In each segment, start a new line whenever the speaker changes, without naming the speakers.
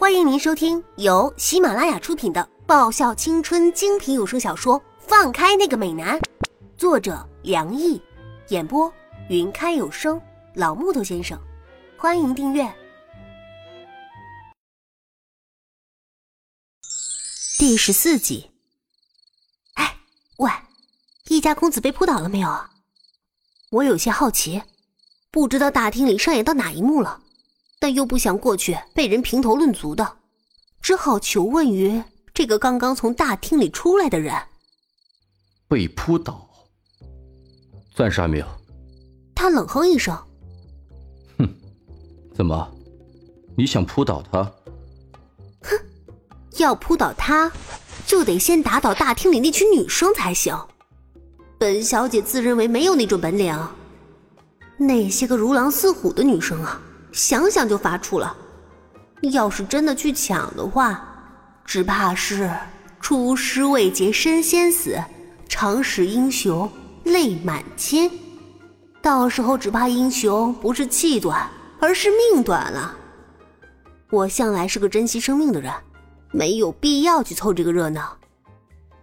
欢迎您收听由喜马拉雅出品的爆笑青春精品有声小说《放开那个美男》，作者梁毅，演播云开有声老木头先生。欢迎订阅第十四集。哎，喂，一家公子被扑倒了没有啊？我有些好奇，不知道大厅里上演到哪一幕了。但又不想过去被人评头论足的，只好求问于这个刚刚从大厅里出来的人。
被扑倒，暂时还没有。
他冷哼一声：“
哼，怎么，你想扑倒他？”
哼，要扑倒他，就得先打倒大厅里那群女生才行。本小姐自认为没有那种本领，那些个如狼似虎的女生啊！想想就发怵了，要是真的去抢的话，只怕是出师未捷身先死，长使英雄泪满襟。到时候只怕英雄不是气短，而是命短了。我向来是个珍惜生命的人，没有必要去凑这个热闹。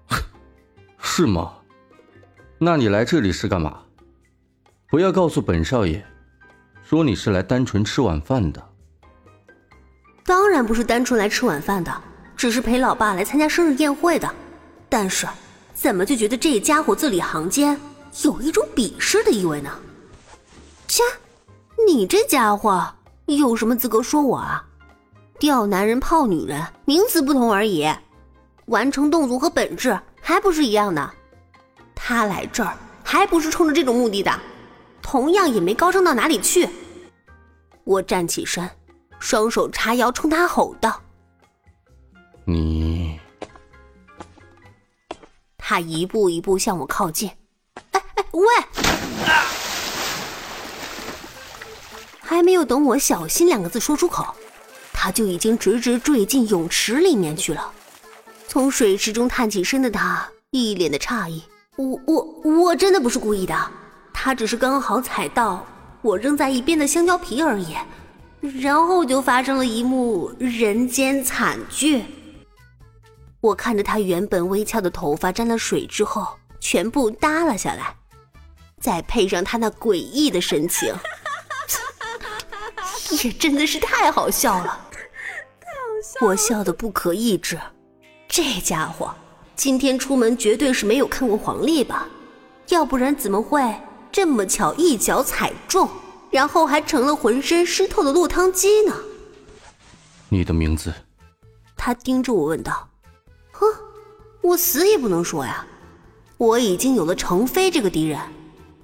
是吗？那你来这里是干嘛？不要告诉本少爷。说你是来单纯吃晚饭的，
当然不是单纯来吃晚饭的，只是陪老爸来参加生日宴会的。但是，怎么就觉得这家伙字里行间有一种鄙视的意味呢？切，你这家伙有什么资格说我啊？钓男人泡女人，名词不同而已，完成动作和本质还不是一样的。他来这儿还不是冲着这种目的的。同样也没高升到哪里去。我站起身，双手叉腰，冲他吼道：“
你！”
他一步一步向我靠近。哎哎喂！还没有等我“小心”两个字说出口，他就已经直直坠进泳池里面去了。从水池中探起身的他，一脸的诧异：“我我我真的不是故意的。”他只是刚好踩到我扔在一边的香蕉皮而已，然后就发生了一幕人间惨剧。我看着他原本微翘的头发沾了水之后全部耷拉下来，再配上他那诡异的神情，也真的是太好笑了。太好笑！我笑得不可抑制。这家伙今天出门绝对是没有看过黄历吧？要不然怎么会？这么巧，一脚踩中，然后还成了浑身湿透的落汤鸡呢。
你的名字？
他盯着我问道。哼，我死也不能说呀。我已经有了程飞这个敌人，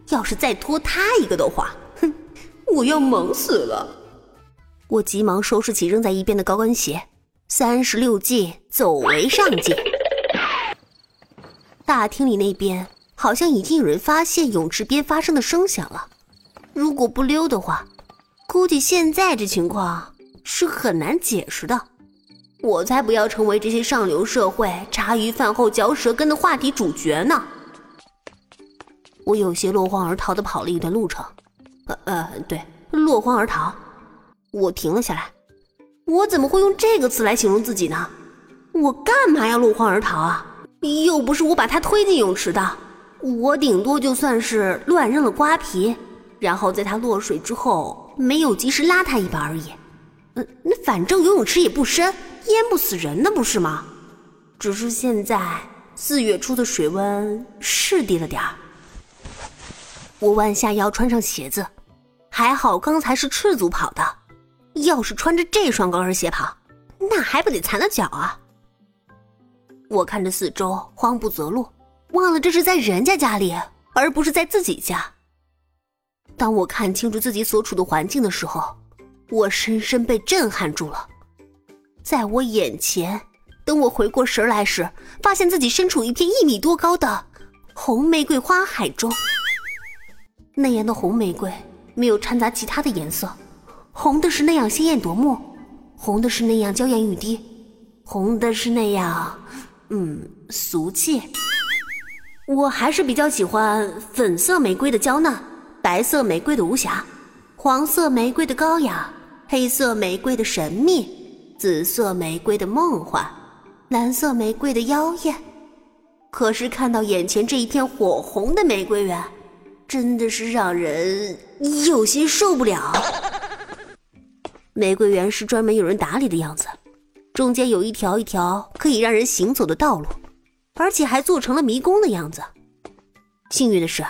要是再拖他一个的话，哼，我要忙死了。我急忙收拾起扔在一边的高跟鞋，三十六计，走为上计。大厅里那边。好像已经有人发现泳池边发生的声响了。如果不溜的话，估计现在这情况是很难解释的。我才不要成为这些上流社会茶余饭后嚼舌根的话题主角呢！我有些落荒而逃的跑了一段路程。呃呃，对，落荒而逃。我停了下来。我怎么会用这个词来形容自己呢？我干嘛要落荒而逃啊？又不是我把他推进泳池的。我顶多就算是乱扔了瓜皮，然后在他落水之后没有及时拉他一把而已。嗯，那反正游泳池也不深，淹不死人的不是吗？只是现在四月初的水温是低了点儿。我弯下腰穿上鞋子，还好刚才是赤足跑的，要是穿着这双高跟鞋跑，那还不得残了脚啊！我看着四周，慌不择路。忘了这是在人家家里，而不是在自己家。当我看清楚自己所处的环境的时候，我深深被震撼住了。在我眼前，等我回过神来时，发现自己身处一片一米多高的红玫瑰花海中。那样的红玫瑰没有掺杂其他的颜色，红的是那样鲜艳夺目，红的是那样娇艳欲滴，红的是那样，嗯，俗气。我还是比较喜欢粉色玫瑰的娇嫩，白色玫瑰的无瑕，黄色玫瑰的高雅，黑色玫瑰的神秘，紫色玫瑰的梦幻，蓝色玫瑰的妖艳。可是看到眼前这一片火红的玫瑰园，真的是让人有些受不了。玫瑰园是专门有人打理的样子，中间有一条一条可以让人行走的道路，而且还做成了迷宫的样子。幸运的是，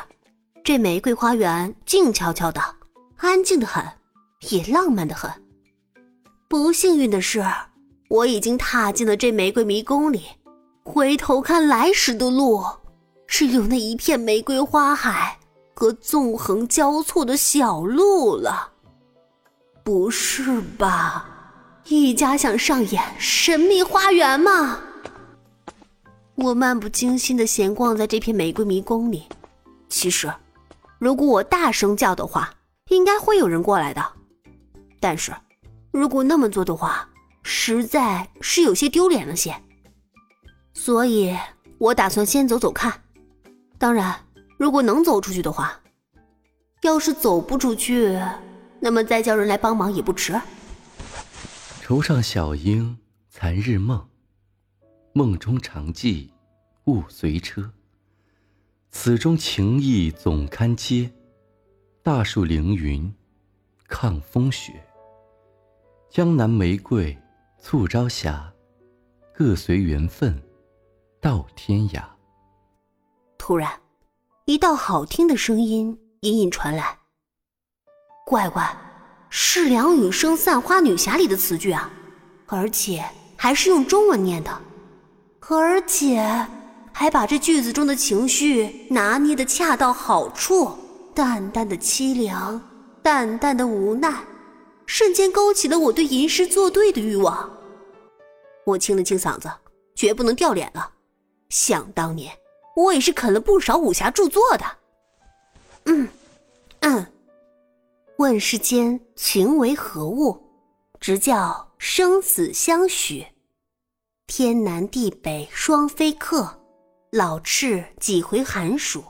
这玫瑰花园静悄悄的，安静的很，也浪漫的很。不幸运的是，我已经踏进了这玫瑰迷宫里。回头看来时的路，只有那一片玫瑰花海和纵横交错的小路了。不是吧？一家想上演神秘花园吗？我漫不经心的闲逛在这片玫瑰迷宫里。其实，如果我大声叫的话，应该会有人过来的。但是，如果那么做的话，实在是有些丢脸了些。所以，我打算先走走看。当然，如果能走出去的话，要是走不出去，那么再叫人来帮忙也不迟。
愁上小英残日梦，梦中常记勿随车。此中情意总堪嗟，大树凌云抗风雪。江南玫瑰促朝霞，各随缘分。到天涯。
突然，一道好听的声音隐隐传来。乖乖，是梁羽生《散花女侠》里的词句啊，而且还是用中文念的，而且还把这句子中的情绪拿捏的恰到好处，淡淡的凄凉，淡淡的无奈，瞬间勾起了我对吟诗作对的欲望。我清了清嗓子，绝不能掉脸了。想当年，我也是啃了不少武侠著作的。嗯，嗯。问世间情为何物，直叫生死相许。天南地北双飞客，老翅几回寒暑。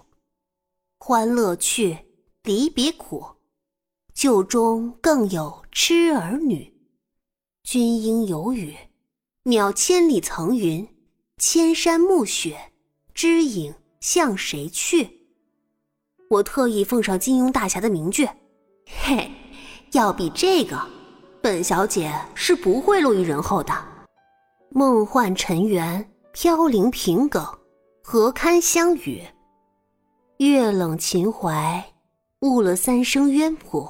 欢乐去，离别苦，旧中更有痴儿女。君应有语，渺千里层云。千山暮雪，知影向谁去？我特意奉上金庸大侠的名句，嘿，要比这个，本小姐是不会落于人后的。梦幻尘缘，飘零平梗，何堪相与？月冷秦淮，误了三生渊谱。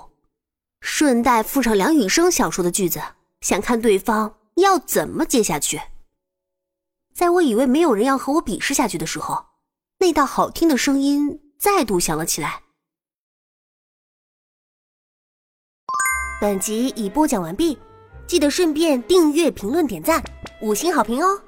顺带附上梁羽生小说的句子，想看对方要怎么接下去。在我以为没有人要和我比试下去的时候，那道好听的声音再度响了起来。本集已播讲完毕，记得顺便订阅、评论、点赞、五星好评哦！